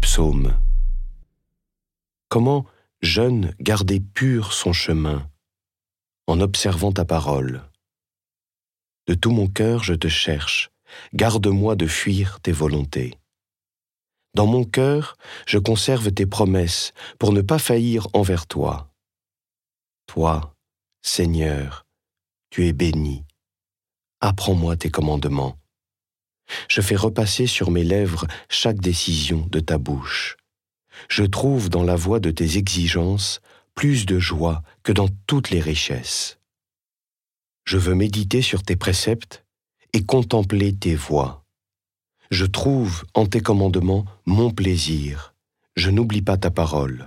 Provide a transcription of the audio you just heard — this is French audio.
psaume. Comment, jeune, garder pur son chemin en observant ta parole? De tout mon cœur je te cherche, garde-moi de fuir tes volontés. Dans mon cœur, je conserve tes promesses pour ne pas faillir envers toi. Toi, Seigneur, tu es béni. Apprends-moi tes commandements. Je fais repasser sur mes lèvres chaque décision de ta bouche. Je trouve dans la voix de tes exigences plus de joie que dans toutes les richesses. Je veux méditer sur tes préceptes et contempler tes voies. Je trouve en tes commandements mon plaisir. Je n'oublie pas ta parole.